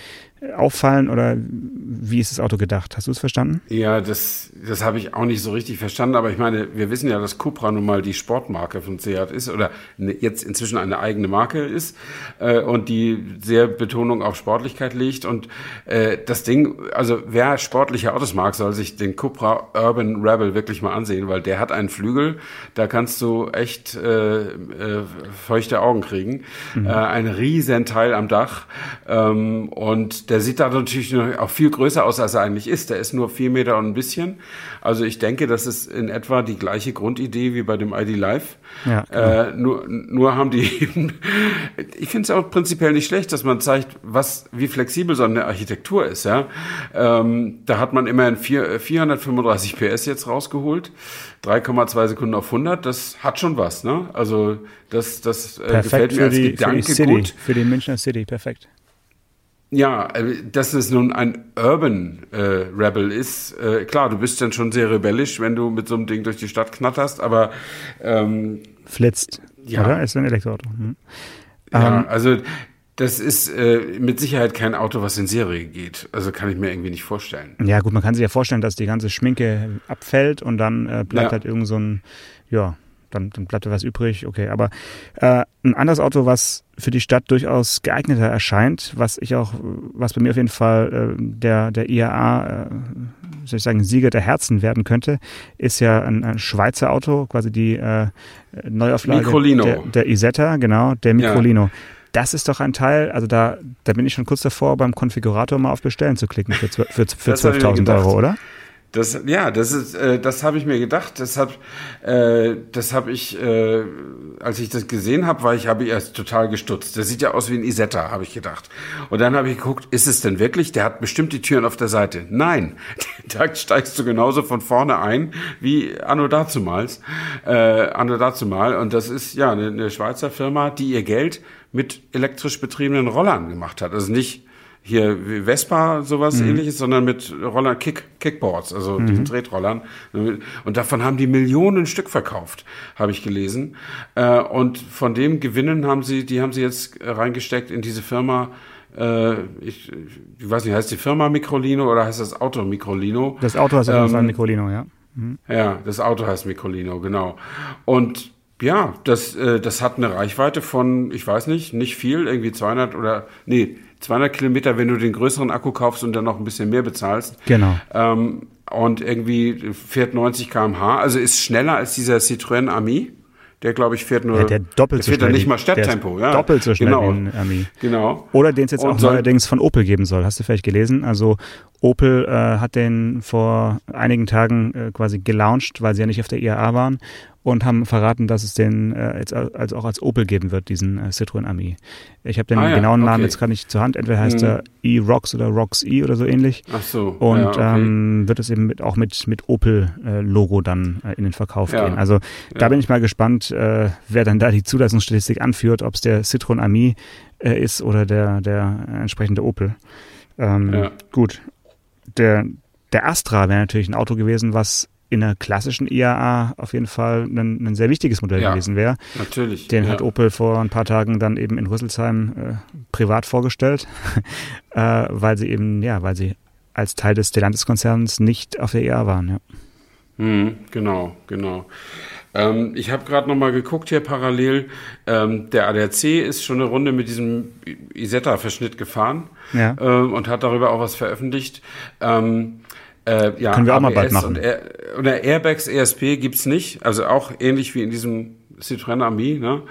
[SPEAKER 3] auffallen oder wie ist das Auto gedacht? Hast du es verstanden?
[SPEAKER 2] Ja, das, das habe ich auch nicht so richtig verstanden, aber ich meine, wir wissen ja, dass Cupra nun mal die Sportmarke von Seat ist oder ne, jetzt inzwischen eine eigene Marke ist äh, und die sehr Betonung auf Sportlichkeit legt und äh, das Ding, also wer sportliche Autos mag, soll sich den Cupra Urban Rebel wirklich mal ansehen, weil der hat einen Flügel, da kannst du echt äh, äh, feuchte Augen kriegen, mhm. äh, ein riesen Teil am Dach ähm, und der sieht da natürlich auch viel größer aus, als er eigentlich ist. Der ist nur vier Meter und ein bisschen. Also ich denke, das ist in etwa die gleiche Grundidee wie bei dem ID Live. Ja, genau. äh, nur, nur haben die eben, ich finde es auch prinzipiell nicht schlecht, dass man zeigt, was, wie flexibel so eine Architektur ist. Ja? Ähm, da hat man immerhin vier, 435 PS jetzt rausgeholt. 3,2 Sekunden auf 100, das hat schon was. Ne? Also das, das
[SPEAKER 3] äh, gefällt mir als die, Gedanke für die City, gut. Für die Münchner City, perfekt.
[SPEAKER 2] Ja, äh, dass es nun ein Urban äh, Rebel ist, äh, klar, du bist dann schon sehr rebellisch, wenn du mit so einem Ding durch die Stadt knatterst, aber ähm,
[SPEAKER 3] flitzt. Ja, oder? Ist ein Elektroauto. Hm.
[SPEAKER 2] Ja, ähm, also das ist äh, mit Sicherheit kein Auto, was in Serie geht. Also kann ich mir irgendwie nicht vorstellen.
[SPEAKER 3] Ja, gut, man kann sich ja vorstellen, dass die ganze Schminke abfällt und dann äh, bleibt ja. halt irgend so ein, ja, dann, dann bleibt da was übrig, okay. Aber äh, ein anderes Auto, was für die Stadt durchaus geeigneter erscheint, was ich auch, was bei mir auf jeden Fall äh, der, der IAA, äh, soll ich sagen, Sieger der Herzen werden könnte, ist ja ein, ein Schweizer Auto, quasi die äh, Neuauflage
[SPEAKER 2] Microlino.
[SPEAKER 3] Der, der Isetta, genau, der Microlino. Ja. Das ist doch ein Teil, also da, da bin ich schon kurz davor, beim Konfigurator mal auf Bestellen zu klicken für, für, für 12.000 Euro, oder?
[SPEAKER 2] Das, ja, das ist, äh, das habe ich mir gedacht. Das habe, äh, das habe ich, äh, als ich das gesehen habe, war ich, habe erst total gestutzt. Der sieht ja aus wie ein Isetta, habe ich gedacht. Und dann habe ich geguckt, ist es denn wirklich? Der hat bestimmt die Türen auf der Seite. Nein, da steigst du genauso von vorne ein wie Anno dazumals, äh, Anno dazumal. Und das ist ja eine, eine Schweizer Firma, die ihr Geld mit elektrisch betriebenen Rollern gemacht hat. Also nicht hier Vespa sowas mhm. ähnliches, sondern mit Roller Kick, Kickboards, also mhm. diesen Tretrollern. Und davon haben die Millionen Stück verkauft, habe ich gelesen. Äh, und von dem Gewinnen haben sie, die haben sie jetzt reingesteckt in diese Firma. Äh, ich, ich weiß nicht, heißt die Firma Microlino oder heißt das Auto Microlino?
[SPEAKER 3] Das Auto heißt ähm, Microlino, ja.
[SPEAKER 2] Mhm. Ja, das Auto heißt Microlino, genau. Und ja, das, äh, das hat eine Reichweite von, ich weiß nicht, nicht viel, irgendwie 200 oder, nee, 200 Kilometer, wenn du den größeren Akku kaufst und dann noch ein bisschen mehr bezahlst.
[SPEAKER 3] Genau.
[SPEAKER 2] Ähm, und irgendwie fährt 90 km/h, also ist schneller als dieser Citroën Ami. Der, glaube ich, fährt nur.
[SPEAKER 3] Ja, der doppelt
[SPEAKER 2] der
[SPEAKER 3] so
[SPEAKER 2] fährt
[SPEAKER 3] schnell.
[SPEAKER 2] dann nicht mal Stepptempo. Ja,
[SPEAKER 3] Doppelt so schnell
[SPEAKER 2] genau.
[SPEAKER 3] wie ein Ami.
[SPEAKER 2] Genau.
[SPEAKER 3] Oder den es jetzt
[SPEAKER 2] Und
[SPEAKER 3] auch neuerdings von Opel geben soll. Hast du vielleicht gelesen? Also Opel äh, hat den vor einigen Tagen äh, quasi gelauncht, weil sie ja nicht auf der IAA waren und haben verraten, dass es den äh, jetzt al- als auch als Opel geben wird, diesen äh, Citroën Ami. Ich habe den
[SPEAKER 2] Ah ja,
[SPEAKER 3] genauen Namen
[SPEAKER 2] okay.
[SPEAKER 3] jetzt gerade nicht zur Hand. Entweder heißt
[SPEAKER 2] Hm.
[SPEAKER 3] er E-Rox oder Rox E oder so ähnlich.
[SPEAKER 2] Ach so.
[SPEAKER 3] Und
[SPEAKER 2] ja, okay.
[SPEAKER 3] ähm, wird es eben mit, auch mit, mit Opel-Logo dann äh, in den Verkauf
[SPEAKER 2] Ja.
[SPEAKER 3] gehen. Also da bin ich mal gespannt, äh, wer dann da die Zulassungsstatistik anführt, ob es der Citroën Ami äh, ist oder der, der äh, entsprechende Opel. Ähm. Gut. Der, der Astra wäre natürlich ein Auto gewesen, was in einer klassischen IAA auf jeden Fall ein, ein sehr wichtiges Modell
[SPEAKER 2] Ja.
[SPEAKER 3] gewesen wäre.
[SPEAKER 2] Natürlich.
[SPEAKER 3] Den
[SPEAKER 2] ja.
[SPEAKER 3] hat Opel vor ein paar Tagen dann eben in Rüsselsheim äh, privat vorgestellt, äh, weil sie eben, ja, weil sie als Teil des Stellantis-Konzerns nicht auf der EA waren. Ja.
[SPEAKER 2] Mhm, genau, genau. Ähm, ich habe gerade noch mal geguckt hier parallel. Ähm, der ADAC ist schon eine Runde mit diesem Isetta-Verschnitt gefahren
[SPEAKER 3] Ja.
[SPEAKER 2] ähm, und hat darüber auch was veröffentlicht. Ähm, äh, ja,
[SPEAKER 3] Können wir auch mal bald
[SPEAKER 2] ABS
[SPEAKER 3] machen.
[SPEAKER 2] Und Air, oder Airbags ESP gibt's nicht, also auch ähnlich wie in diesem Citroën Ami. Ne?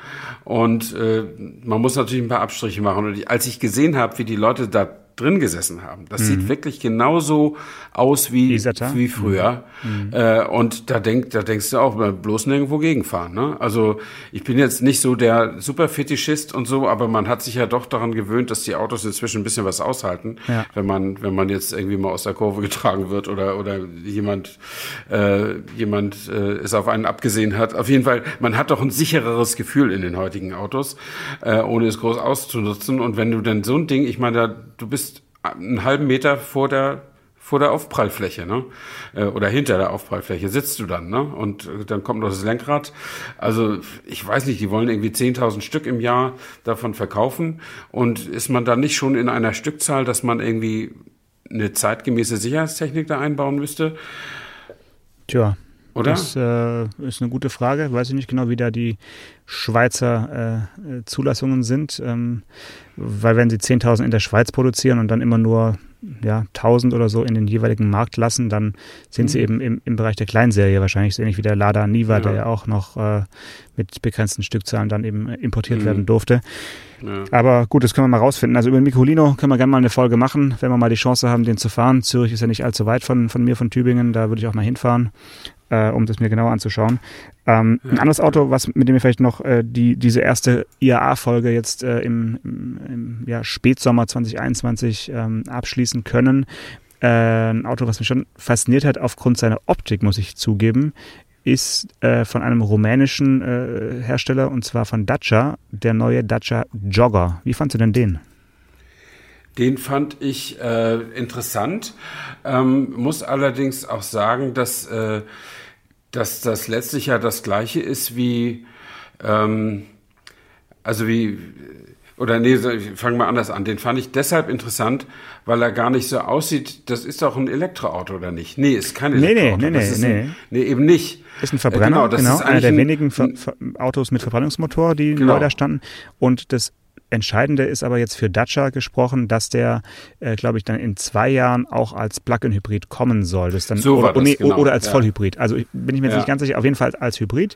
[SPEAKER 2] Und äh, man muss natürlich ein paar Abstriche machen. Und als ich gesehen habe, wie die Leute da drin gesessen haben, das sieht wirklich genauso aus wie,
[SPEAKER 3] Mhm.
[SPEAKER 2] Wie früher. Äh, und da, denk, da denkst du auch, bloß nirgendwo gegenfahren. Ne? Also ich bin jetzt nicht so der Superfetischist und so, aber man hat sich ja doch daran gewöhnt, dass die Autos inzwischen ein bisschen was aushalten,
[SPEAKER 3] Ja.
[SPEAKER 2] wenn man wenn man jetzt irgendwie mal aus der Kurve getragen wird oder oder jemand äh, jemand äh, es auf einen abgesehen hat. Auf jeden Fall, man hat doch ein sichereres Gefühl in den heutigen Autos, äh, ohne es groß auszunutzen. Und wenn du dann so ein Ding, ich meine, da, du bist einen halben Meter vor der vor der Aufprallfläche, ne? Äh, Oder hinter der Aufprallfläche sitzt du dann, ne? Und äh, dann kommt noch das Lenkrad. Also ich weiß nicht, die wollen irgendwie 10.000 Stück im Jahr davon verkaufen. Und ist man dann nicht schon in einer Stückzahl, dass man irgendwie eine zeitgemäße Sicherheitstechnik da einbauen müsste?
[SPEAKER 3] Tja,
[SPEAKER 2] Oder?
[SPEAKER 3] das äh, ist eine gute Frage. Weiß ich nicht genau, wie da die Schweizer äh, äh, Zulassungen sind. Ähm, weil wenn sie 10.000 in der Schweiz produzieren und dann immer nur ja, 1.000 oder so in den jeweiligen Markt lassen, dann sind sie eben im, im Bereich der Kleinserie wahrscheinlich so ähnlich wie der Lada Niva,
[SPEAKER 2] Ja.
[SPEAKER 3] der ja auch noch äh, mit begrenzten Stückzahlen dann eben äh, importiert
[SPEAKER 2] Mhm.
[SPEAKER 3] werden durfte.
[SPEAKER 2] Ja.
[SPEAKER 3] Aber gut, das können wir mal rausfinden. Also über den Micolino können wir gerne mal eine Folge machen, wenn wir mal die Chance haben, den zu fahren. Zürich ist ja nicht allzu weit von, von mir, von Tübingen. Da würde ich auch mal hinfahren, äh, um das mir genauer anzuschauen. Ähm, Ein anderes Auto, was mit dem wir vielleicht noch äh, die, diese erste IAA-Folge jetzt äh, im, im, im ja, Spätsommer 2021 ähm, abschließen können. Äh, ein Auto, was mich schon fasziniert hat aufgrund seiner Optik, muss ich zugeben, ist äh, von einem rumänischen äh, Hersteller und zwar von Dacia, der neue Dacia Jogger. Wie fandst du denn den?
[SPEAKER 2] Den fand ich äh, interessant, ähm, muss allerdings auch sagen, dass, äh, dass das letztlich ja das gleiche ist wie, ähm, also wie, oder nee, so, ich fange mal anders an. Den fand ich deshalb interessant, weil er gar nicht so aussieht, das ist doch ein Elektroauto oder nicht? Nee, ist kein
[SPEAKER 3] Nee, nee,
[SPEAKER 2] Elektroauto.
[SPEAKER 3] nee, nee,
[SPEAKER 2] ist
[SPEAKER 3] nee.
[SPEAKER 2] Ein, nee, eben nicht.
[SPEAKER 3] Ist ein
[SPEAKER 2] Äh,
[SPEAKER 3] Verbrenner,
[SPEAKER 2] genau,
[SPEAKER 3] genau,
[SPEAKER 2] das ist
[SPEAKER 3] einer der wenigen Ver Ver Autos mit Verbrennungsmotor, die
[SPEAKER 2] Genau.
[SPEAKER 3] neu da standen. Und das Entscheidende ist aber jetzt für Dacia gesprochen, dass der, äh, glaube ich, dann in zwei Jahren auch als Plug-in-Hybrid kommen soll. Das dann,
[SPEAKER 2] So
[SPEAKER 3] oder, nee,
[SPEAKER 2] genau,
[SPEAKER 3] oder als
[SPEAKER 2] ja.
[SPEAKER 3] Vollhybrid. Also ich- bin ich mir jetzt
[SPEAKER 2] Ja.
[SPEAKER 3] nicht ganz sicher, auf jeden Fall als Hybrid.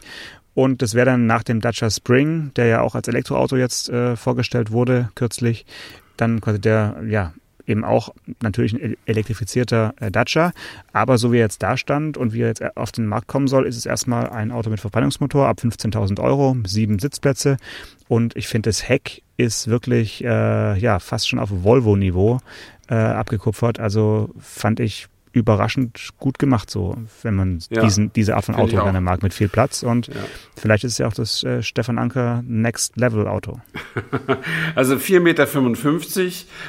[SPEAKER 3] Und das wäre dann nach dem Dacia Spring, der ja auch als Elektroauto jetzt äh, vorgestellt wurde, kürzlich, dann quasi der, ja, eben auch natürlich ein el- elektrifizierter äh, Dacia. Aber so wie er jetzt da stand und wie er jetzt auf den Markt kommen soll, ist es erstmal ein Auto mit Verbrennungsmotor ab 15.000 Euro, sieben Sitzplätze. Und ich finde, das Heck ist wirklich, äh, ja, fast schon auf Volvo-Niveau äh, abgekupfert. Also fand ich überraschend gut gemacht, so, wenn man
[SPEAKER 2] Ja,
[SPEAKER 3] diesen, diese Art von Auto gerne mag, mit viel Platz. Und
[SPEAKER 2] Ja.
[SPEAKER 3] vielleicht ist es ja auch das äh, Stefan Anker Next Level Auto.
[SPEAKER 2] Also 4,55 Meter,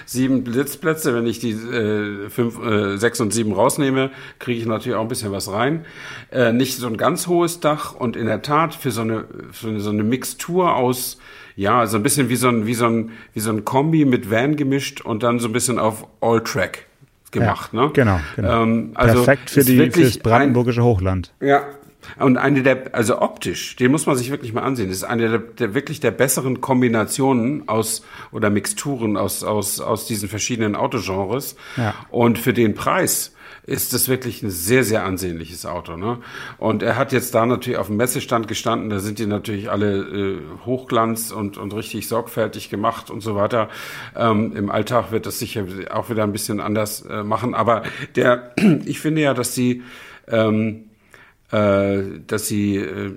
[SPEAKER 2] sieben Sitzplätze. Wenn ich die äh, fünf, äh, sechs und sieben rausnehme, kriege ich natürlich auch ein bisschen was rein. Äh, nicht so ein ganz hohes Dach und in der Tat für so eine, für so eine Mixtur aus, ja, so ein bisschen wie so ein, wie so ein, wie so ein Kombi mit Van gemischt und dann so ein bisschen auf All-Track gemacht.
[SPEAKER 3] ja,
[SPEAKER 2] ne?
[SPEAKER 3] Genau, genau.
[SPEAKER 2] Ähm, also
[SPEAKER 3] Perfekt für die,
[SPEAKER 2] wirklich
[SPEAKER 3] fürs brandenburgische Hochland.
[SPEAKER 2] ja, Und eine der, also optisch, den muss man sich wirklich mal ansehen. Das ist eine der, der wirklich der besseren Kombinationen aus oder Mixturen aus aus aus diesen verschiedenen Autogenres.
[SPEAKER 3] Ja.
[SPEAKER 2] Und für den Preis ist das wirklich ein sehr, sehr ansehnliches Auto. Ne? Und er hat jetzt da natürlich auf dem Messestand gestanden, da sind die natürlich alle äh, Hochglanz und, und richtig sorgfältig gemacht und so weiter. Ähm, Im Alltag wird das sicher auch wieder ein bisschen anders äh, machen. Aber der, ich finde ja, dass sie, ähm, äh, dass sie äh,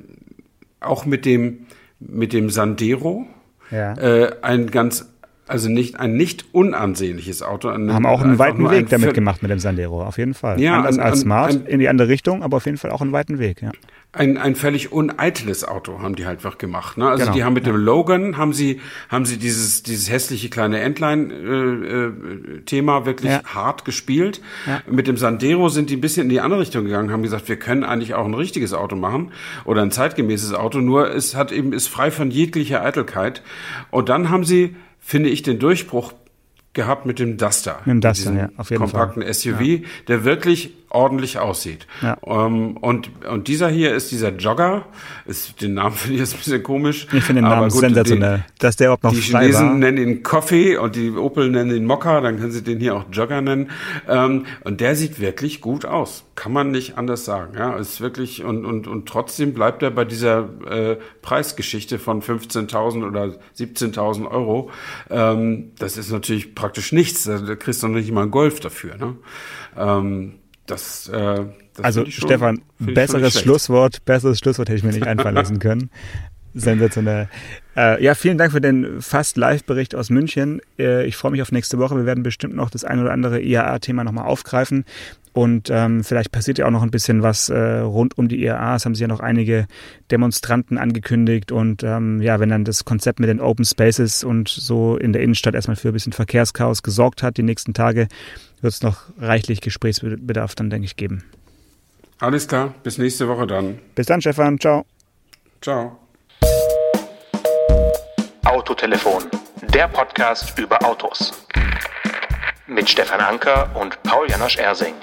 [SPEAKER 2] auch mit dem, mit dem Sandero
[SPEAKER 3] Ja.
[SPEAKER 2] äh, ein ganz also nicht ein nicht unansehnliches Auto. Ein,
[SPEAKER 3] Haben auch einen weiten Weg
[SPEAKER 2] ein
[SPEAKER 3] damit gemacht mit dem Sandero, auf jeden Fall.
[SPEAKER 2] Ja,
[SPEAKER 3] Anders
[SPEAKER 2] ein-
[SPEAKER 3] als Smart in die andere Richtung, aber auf jeden Fall auch einen weiten Weg, ja.
[SPEAKER 2] Ein, ein völlig uneitles Auto haben die halt einfach gemacht. Ne? Also
[SPEAKER 3] Genau,
[SPEAKER 2] die haben mit dem Logan haben sie haben sie dieses dieses hässliche kleine Endline-Thema wirklich
[SPEAKER 3] Ja.
[SPEAKER 2] hart gespielt.
[SPEAKER 3] Ja.
[SPEAKER 2] Mit dem Sandero sind die ein bisschen in die andere Richtung gegangen, haben gesagt, wir können eigentlich auch ein richtiges Auto machen oder ein zeitgemäßes Auto. Nur es hat eben ist frei von jeglicher Eitelkeit. Und dann haben sie, finde ich, den Durchbruch gehabt mit dem Duster.
[SPEAKER 3] Mit dem Duster, ja, auf jeden
[SPEAKER 2] kompakten SUV, der wirklich ordentlich aussieht.
[SPEAKER 3] Ja.
[SPEAKER 2] Ähm, und, und dieser hier ist dieser Jogger. Ist, den Namen finde ich jetzt ein bisschen komisch.
[SPEAKER 3] Ich finde den Namen
[SPEAKER 2] gut,
[SPEAKER 3] sensationell. Dass der überhaupt noch
[SPEAKER 2] Die, Chinesen
[SPEAKER 3] war.
[SPEAKER 2] nennen ihn Coffee und die Opel nennen ihn Mokka, dann können sie den hier auch Jogger nennen. Ähm, und der sieht wirklich gut aus. Kann man nicht anders sagen. Ja, ist wirklich, und, und, und trotzdem bleibt er bei dieser äh, Preisgeschichte von 15.000 oder 17.000 Euro. Ähm, das ist natürlich praktisch nichts. Da da kriegst du noch nicht mal einen Golf dafür. Ne? Das, äh, das
[SPEAKER 3] Also
[SPEAKER 2] schon-
[SPEAKER 3] Stefan, besseres. Schlusswort, besseres Schlusswort hätte ich mir nicht einfallen lassen können. Sensationell. Äh, ja, vielen Dank für den fast Live-Bericht aus München. Äh, ich freue mich auf nächste Woche. Wir werden bestimmt noch das ein oder andere IAA-Thema nochmal aufgreifen. Und ähm, vielleicht passiert ja auch noch ein bisschen was äh, rund um die IAA. Es haben sich ja noch einige Demonstranten angekündigt. Und ähm, ja, wenn dann das Konzept mit den Open Spaces und so in der Innenstadt erstmal für ein bisschen Verkehrschaos gesorgt hat, die nächsten Tage, wird es noch reichlich Gesprächsbedarf dann, denke ich, geben.
[SPEAKER 2] Alles klar, bis nächste Woche dann.
[SPEAKER 3] Bis dann, Stefan. Ciao.
[SPEAKER 2] Ciao.
[SPEAKER 1] Autotelefon, der Podcast über Autos. Mit Stefan Anker und Paul Janosch Ersing.